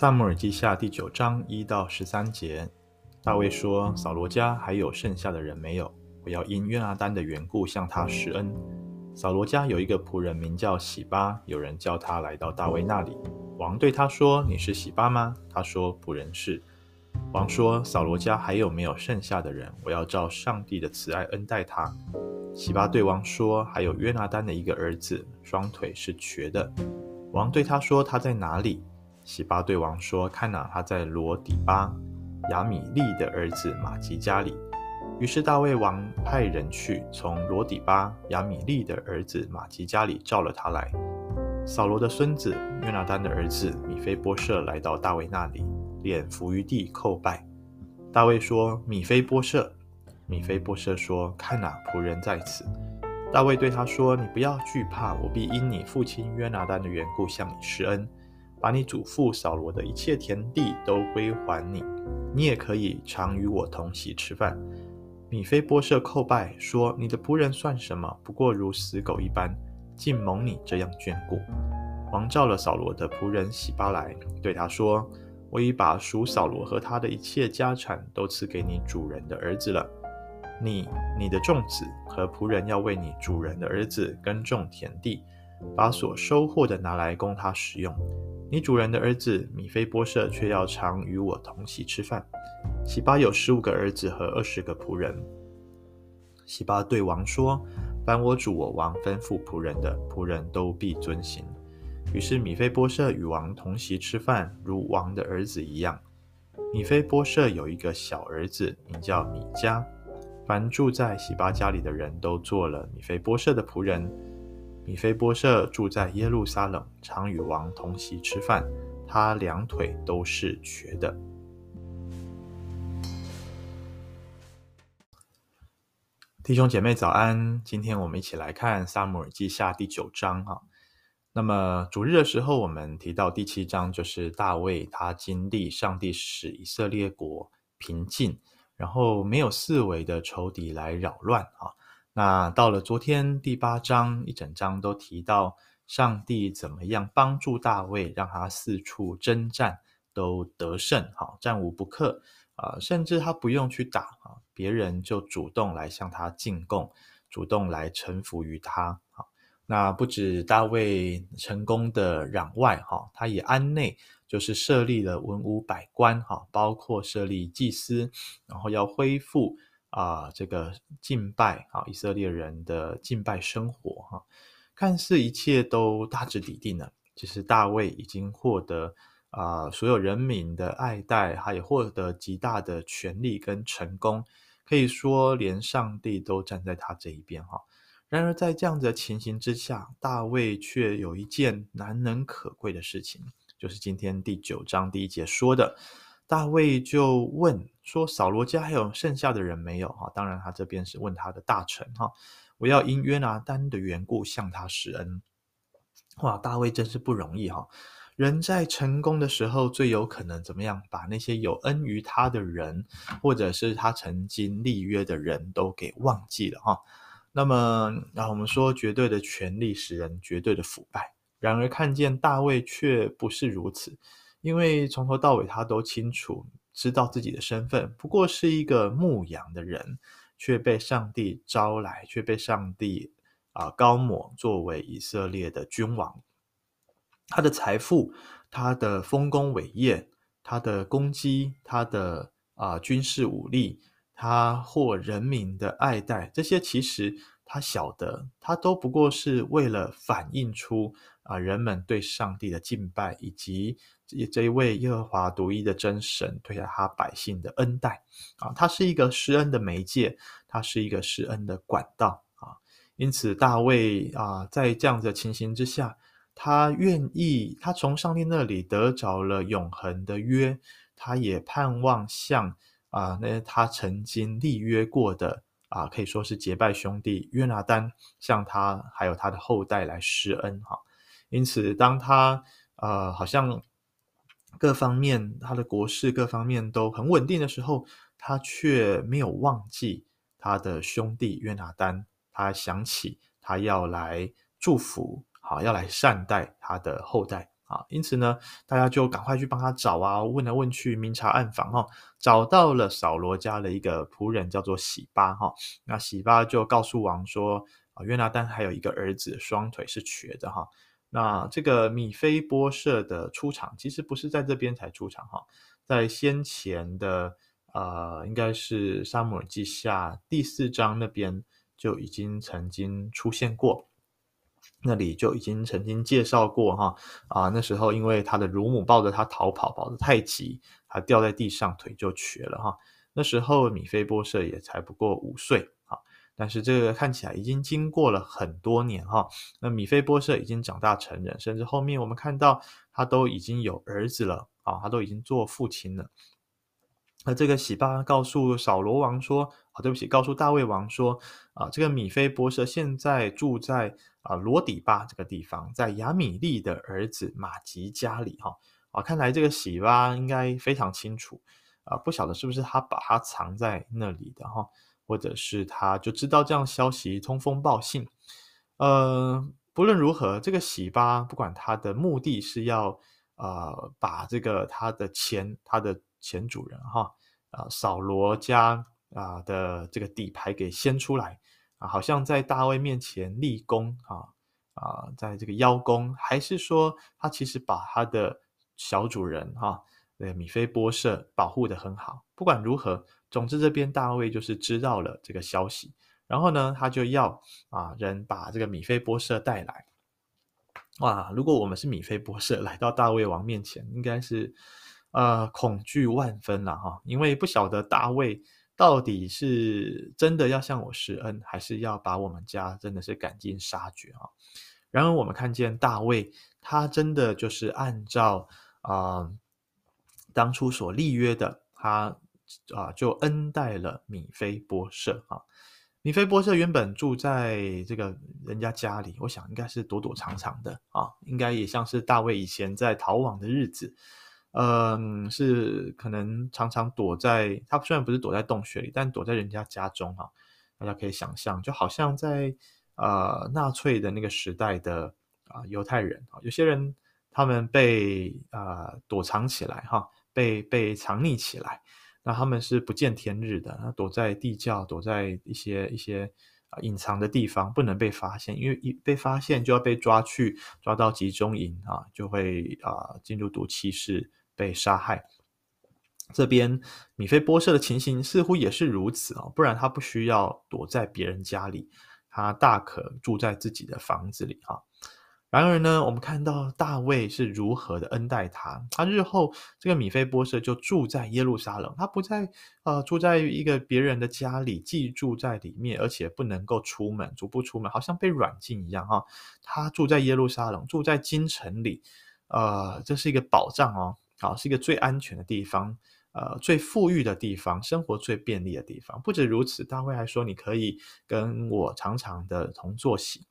撒母耳记下第九章一到十三节，大卫说：“扫罗家还有剩下的人没有？我要因约拿单的缘故向他施恩。”扫罗家有一个仆人名叫喜巴，有人叫他来到大卫那里。王对他说：“你是喜巴吗？”他说：“仆人是。”王说：“扫罗家还有没有剩下的人？我要照上帝的慈爱恩待他。”喜巴对王说：“还有约拿单的一个儿子，双腿是瘸的。”王对他说：“他在哪里？”洗巴对王说：“看哪，他在罗底巴，亚米利的儿子玛吉家里。”于是大卫王派人去，从罗底巴亚米利的儿子玛吉家里召了他来。扫罗的孙子约拿单的儿子米非波设来到大卫那里，脸伏于地叩拜。大卫说：“米非波设。”米非波设说：“看哪，仆人在此。”大卫对他说：“你不要惧怕，我必因你父亲约拿单的缘故向你施恩，把你祖父扫罗的一切田地都归还你，你也可以常与我同席吃饭。”米非波设叩拜说：“你的仆人算什么？不过如死狗一般，竟蒙你这样眷顾。”王召了扫罗的仆人洗巴来，对他说：“我已把属扫罗和他的一切家产都赐给你主人的儿子了。你、你的众子和仆人要为你主人的儿子耕种田地，把所收获的拿来供他使用。你主人的儿子米非波设却要常与我同席吃饭。”喜巴有十五个儿子和二十个仆人。喜巴对王说：“凡我主我王吩咐仆人的，仆人都必遵行。”于是米非波设与王同席吃饭，如王的儿子一样。米非波设有一个小儿子，名叫米迦。凡住在喜巴家里的人都做了米非波设的仆人。米非波设住在耶路撒冷，常与王同席吃饭。他两腿都是瘸的。弟兄姐妹早安，今天我们一起来看撒母耳记下第九章哈。那么主日的时候，我们提到第七章，就是大卫他经历上帝使以色列国平静，然后没有四围的仇敌来扰乱啊。那到了昨天第八章，一整章都提到上帝怎么样帮助大卫，让他四处征战都得胜，哈，战无不克。啊，甚至他不用去打啊，别人就主动来向他进贡，主动来臣服于他。哈，那不止大卫成功的攘外哈，他也安内，就是设立了文武百官哈，包括设立祭司，然后要恢复啊这个敬拜啊以色列人的敬拜生活哈，看似一切都大致底定了，其实大卫已经获得。啊、所有人民的爱戴，他也获得极大的权力跟成功，可以说连上帝都站在他这一边哈。然而在这样的情形之下，大卫却有一件难能可贵的事情，就是今天第九章第一节说的，大卫就问说：“扫罗家还有剩下的人没有？”哈，当然他这边是问他的大臣哈，我要因约拿单的缘故向他施恩。哇，大卫真是不容易哈。人在成功的时候，最有可能怎么样？把那些有恩于他的人，或者是他曾经立约的人都给忘记了哈。那么，那我们说，绝对的权力使人绝对的腐败。然而，看见大卫却不是如此，因为从头到尾他都清楚知道自己的身份，不过是一个牧羊的人，却被上帝招来，却被上帝啊、呃、膏抹作为以色列的君王。他的财富、他的丰功伟业、他的攻击、他的啊、军事武力、他获人民的爱戴，这些其实他晓得，他都不过是为了反映出啊、人们对上帝的敬拜，以及这一位耶和华独一的真神对待他百姓的恩待啊，他是一个施恩的媒介，他是一个施恩的管道啊，因此大卫啊，在这样的情形之下。他愿意，他从上帝那里得着了永恒的约，他也盼望向啊、那他曾经立约过的啊、可以说是结拜兄弟约拿单，向他还有他的后代来施恩哈。因此，当他呃好像各方面他的国事各方面都很稳定的时候，他却没有忘记他的兄弟约拿单，他想起他要来祝福。好，要来善待他的后代啊，因此呢，大家就赶快去帮他找啊，问来问去，明察暗访哈，找到了扫罗家的一个仆人，叫做喜巴哈。那喜巴就告诉王说，啊，约拿单还有一个儿子，双腿是瘸的哈。那这个米非波设的出场，其实不是在这边才出场哈，在先前的呃，应该是撒母耳记下第四章那边就已经曾经出现过。那里就已经曾经介绍过哈啊，那时候因为他的乳母抱着他逃跑，跑得太急，他掉在地上，腿就瘸了哈。那时候米非波设也才不过五岁，但是这个看起来已经经过了很多年哈。那米菲波设已经长大成人，甚至后面我们看到他都已经有儿子了啊，他都已经做父亲了。那这个喜巴告诉扫罗王说：“啊，对不起，告诉大卫王说啊，这个米菲波设现在住在。”啊，罗底巴这个地方，在亚米利的儿子马吉家里，哈啊，看来这个喜巴应该非常清楚啊，不晓得是不是他把他藏在那里的哈，或者是他就知道这样消息，通风报信。呃，不论如何，这个洗巴不管他的目的是要呃把这个他的前他的前主人哈啊扫罗家啊的这个底牌给掀出来。啊，好像在大卫面前立功啊啊，在这个邀功，还是说他其实把他的小主人哈，呃米非波设保护得很好。不管如何，总之这边大卫就是知道了这个消息，然后呢，他就要啊人把这个米非波设带来。哇，如果我们是米非波设来到大卫王面前，应该是呃恐惧万分了哈，因为不晓得大卫。到底是真的要向我施恩，还是要把我们家真的是赶尽杀绝啊？然而我们看见大卫，他真的就是按照啊、当初所立约的，他啊、就恩待了米非波设啊。米非波设原本住在这个人家家里，我想应该是躲躲藏藏的啊，应该也像是大卫以前在逃亡的日子。嗯，是可能常常躲在他虽然不是躲在洞穴里，但躲在人家家中哈。大家可以想象，就好像在呃纳粹的那个时代的啊犹太人啊，有些人他们被啊躲藏起来哈，被被藏匿起来，那他们是不见天日的，那躲在地窖，躲在一些一些啊隐藏的地方，不能被发现，因为一被发现就要被抓去抓到集中营啊，就会啊进入毒气室。被杀害，这边米菲波设的情形似乎也是如此啊，不然他不需要躲在别人家里，他大可住在自己的房子里啊。然而呢，我们看到大卫是如何的恩待他，他日后这个米非波设就住在耶路撒冷，他不再呃住在一个别人的家里，寄住在里面，而且不能够出门，足不出门，好像被软禁一样哈。他住在耶路撒冷，住在京城里，呃，这是一个保障哦。好，是一个最安全的地方，呃，最富裕的地方，生活最便利的地方。不止如此，大卫还说：“你可以跟我常常的同坐席。”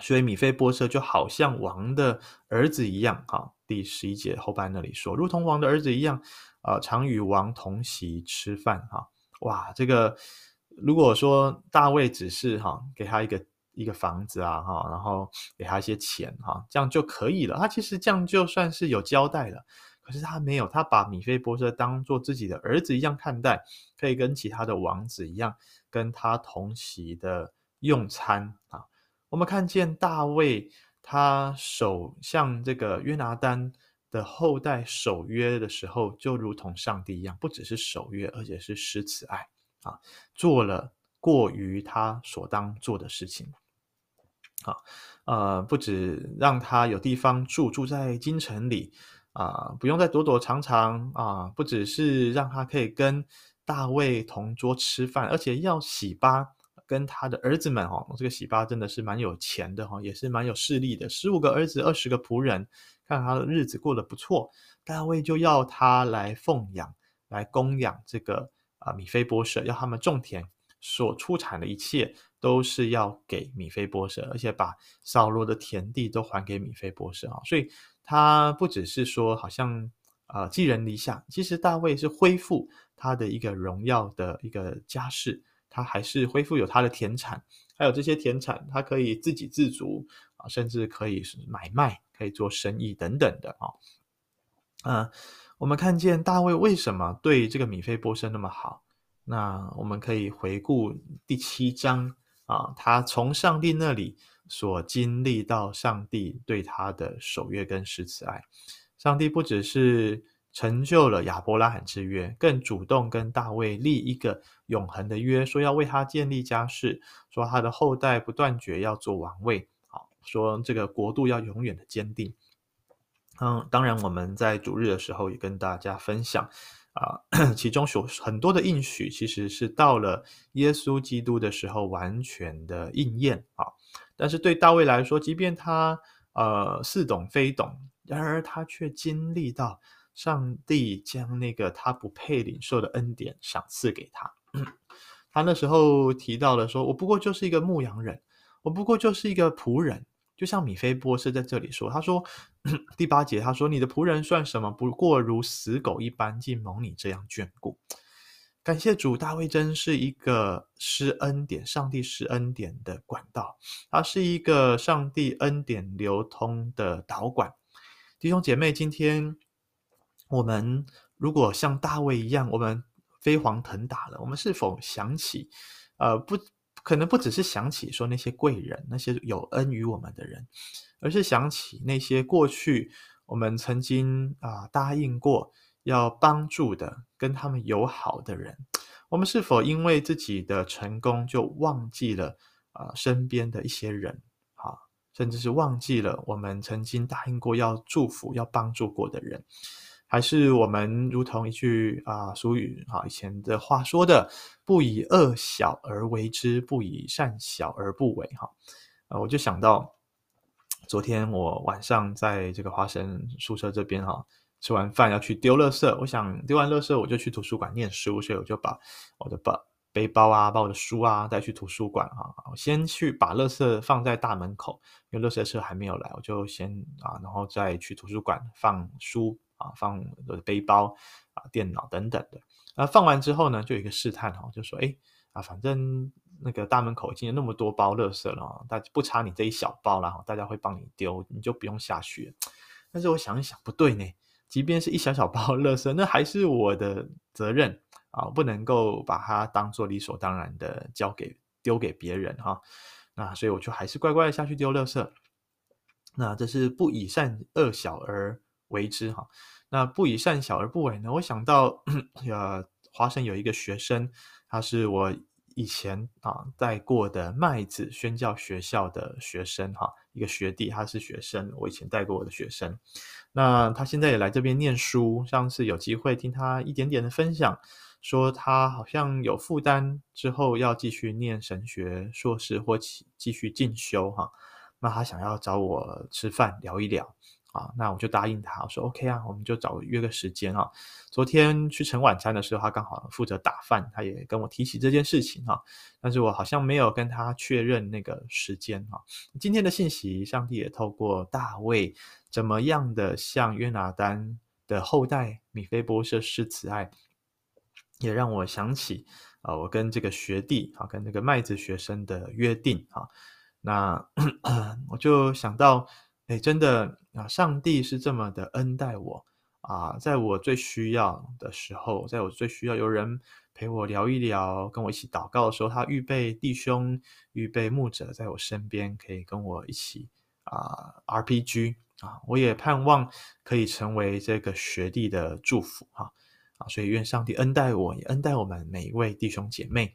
所以米非波设就好像王的儿子一样。哈，第十一节后半那里说：“如同王的儿子一样，呃，常与王同席吃饭。”哈，哇，这个如果说大卫只是哈给他一个。一个房子啊，哈，然后给他一些钱，哈，这样就可以了。他其实这样就算是有交代了，可是他没有，他把米非波设当做自己的儿子一样看待，可以跟其他的王子一样跟他同席的用餐啊。我们看见大卫他守像这个约拿单的后代守约的时候，就如同上帝一样，不只是守约，而且是施慈爱啊，做了过于他所当做的事情。啊，呃，不止让他有地方住，住在京城里，啊、不用再躲躲藏藏啊、不只是让他可以跟大卫同桌吃饭，而且要洗巴跟他的儿子们哦，这个洗巴真的是蛮有钱的哈，也是蛮有势力的，十五个儿子，二十个仆人，看他的日子过得不错，大卫就要他来奉养，来供养这个啊、米非波设，要他们种田。所出产的一切都是要给米非波设，而且把扫罗的田地都还给米非波设啊，所以他不只是说好像啊寄人篱下，其实大卫是恢复他的一个荣耀的一个家世，他还是恢复有他的田产，还有这些田产他可以自给自足啊，甚至可以是买卖，可以做生意等等的啊。嗯、我们看见大卫为什么对这个米非波设那么好？那我们可以回顾第七章啊，他从上帝那里所经历到上帝对他的守约跟施慈爱。上帝不只是成就了亚伯拉罕之约，更主动跟大卫立一个永恒的约，说要为他建立家室，说他的后代不断绝要做王位，好，说这个国度要永远的坚定。嗯，当然我们在主日的时候也跟大家分享啊，其中有很多的应许，其实是到了耶稣基督的时候完全的应验啊。但是对大卫来说，即便他呃似懂非懂。然而他却经历到上帝将那个他不配领受的恩典赏赐给他。他那时候提到了说：“我不过就是一个牧羊人，我不过就是一个仆人。”就像米非波设在这里说：“他说第八节，他说你的仆人算什么？不过如死狗一般，竟蒙你这样眷顾。”感谢主，大卫真是一个施恩典、上帝施恩典的管道，他是一个上帝恩典流通的导管。弟兄姐妹，今天我们如果像大卫一样，我们飞黄腾达了，我们是否想起，呃，不可能不只是想起说那些贵人，那些有恩于我们的人，而是想起那些过去我们曾经啊、答应过要帮助的、跟他们友好的人，我们是否因为自己的成功就忘记了啊、身边的一些人？甚至是忘记了我们曾经答应过要祝福、要帮助过的人，还是我们如同一句啊俗语啊以前的话说的“不以恶小而为之，不以善小而不为”哈啊，我就想到昨天我晚上在这个华神宿舍这边哈，吃完饭要去丢垃圾，我想丢完垃圾我就去图书馆念书，所以我就把我的把背包啊，把我的书啊带去图书馆啊。我先去把垃圾放在大门口，因为垃圾车还没有来，我就先啊，然后再去图书馆放书啊，放我的背包啊、电脑等等的。那放完之后呢，就有一个试探哈，就说：哎啊，反正那个大门口已经有那么多包垃圾了，大不差你这一小包了哈，大家会帮你丢，你就不用下去。但是我想一想，不对呢，即便是一小小包垃圾，那还是我的责任。啊，不能够把它当做理所当然的交给丢给别人哈，那所以我就还是乖乖的下去丢垃圾。那这是不以善恶小而为之哈，那不以善小而不为呢？我想到呃，华神有一个学生，他是我以前啊带过的麦子宣教学校的学生哈，一个学弟，他是学生，我以前带过我的学生。那他现在也来这边念书，上次有机会听他一点点的分享。说他好像有负担，之后要继续念神学硕士或继继续进修哈，那他想要找我吃饭聊一聊啊，那我就答应他，我说 OK 啊，我们就找约个时间啊。昨天去盛晚餐的时候，他刚好负责打饭，他也跟我提起这件事情哈，但是我好像没有跟他确认那个时间哈。今天的信息，上帝也透过大卫怎么样的向约拿单的后代米非波设施慈爱。也让我想起啊，我跟这个学弟啊，跟这个麦子学生的约定啊，那 我就想到，哎，真的啊，上帝是这么的恩待我啊，在我最需要的时候，在我最需要有人陪我聊一聊，跟我一起祷告的时候，他预备弟兄，预备牧者在我身边，可以跟我一起啊 RPG 啊，我也盼望可以成为这个学弟的祝福哈。啊，所以愿上帝恩待我，也恩待我们每一位弟兄姐妹。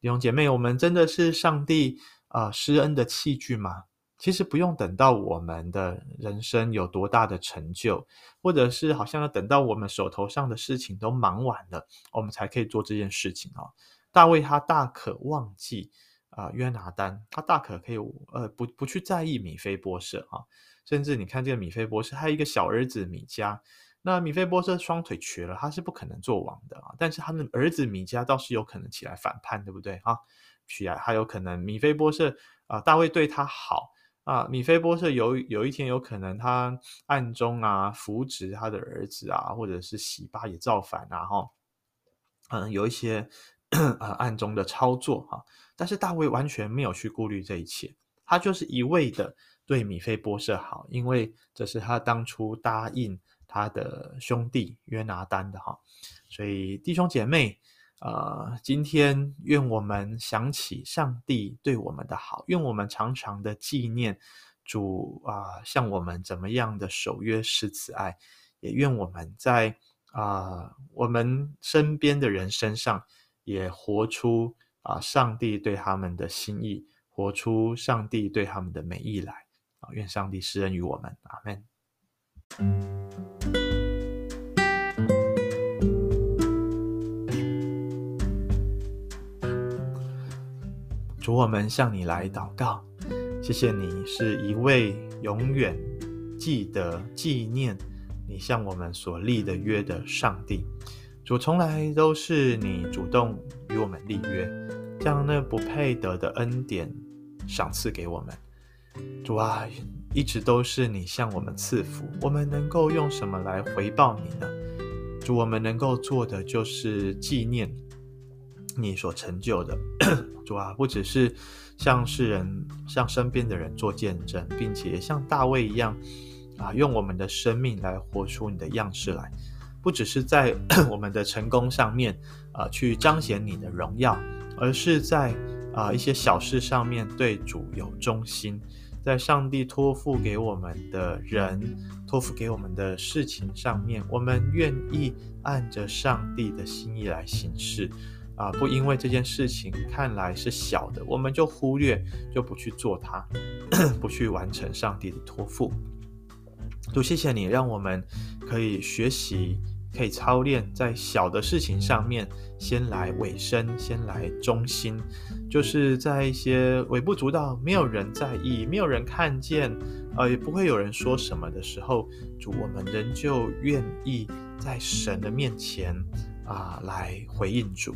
弟兄姐妹，我们真的是上帝啊、施恩的器具吗？其实不用等到我们的人生有多大的成就，或者是好像要等到我们手头上的事情都忙完了，我们才可以做这件事情啊。大卫他大可忘记啊、约拿单，他大可可以呃不不去在意米非波设啊，甚至你看这个米非波设，还有一个小儿子米迦。那米非波设双腿瘸了，他是不可能做王的啊。但是他的儿子米迦倒是有可能起来反叛，对不对啊？起来还有可能米非波设啊，大卫对他好啊。米非波设有有一天有可能他暗中啊扶植他的儿子啊，或者是洗巴也造反啊，哈，嗯，有一些啊 暗中的操作哈。但是大卫完全没有去顾虑这一切，他就是一味的对米非波设好，因为这是他当初答应他的兄弟约拿单的哈。所以弟兄姐妹，呃，今天愿我们想起上帝对我们的好，愿我们常常的纪念主啊，向我们怎么样的守约施慈爱，也愿我们在啊我们身边的人身上也活出啊上帝对他们的心意，活出上帝对他们的美意来啊。愿上帝施恩于我们，阿门。主，我们向你来祷告，谢谢你是一位永远记得纪念你向我们所立的约的上帝。主，从来都是你主动与我们立约，将那不配得的恩典赏赐给我们。主啊，一直都是你向我们赐福，我们能够用什么来回报你呢？主，我们能够做的就是纪念你所成就的。主啊，不只是向世人、向身边的人做见证，并且像大卫一样啊，用我们的生命来活出你的样式来。不只是在 我们的成功上面啊，去彰显你的荣耀，而是在啊一些小事上面对主有忠心。在上帝托付给我们的人、托付给我们的事情上面，我们愿意按着上帝的心意来行事，啊，不因为这件事情看来是小的，我们就忽略，就不去做它，不去完成上帝的托付。主，谢谢你，让我们可以学习。可以操练在小的事情上面，先来委身，先来忠心，就是在一些微不足道、没有人在意、没有人看见，呃，也不会有人说什么的时候，主，我们仍旧愿意在神的面前啊、呃，来回应主，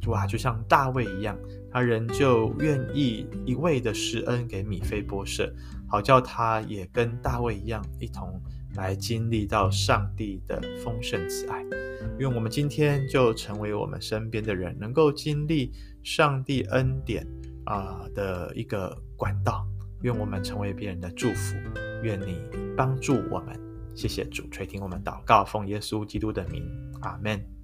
主啊，就像大卫一样，他仍旧愿意一味的施恩给米非波设，好叫他也跟大卫一样一同。来经历到上帝的丰盛慈爱，愿我们今天就成为我们身边的人，能够经历上帝恩典啊的一个管道。愿我们成为别人的祝福，愿你帮助我们。谢谢主垂听我们祷告，奉耶稣基督的名，阿门。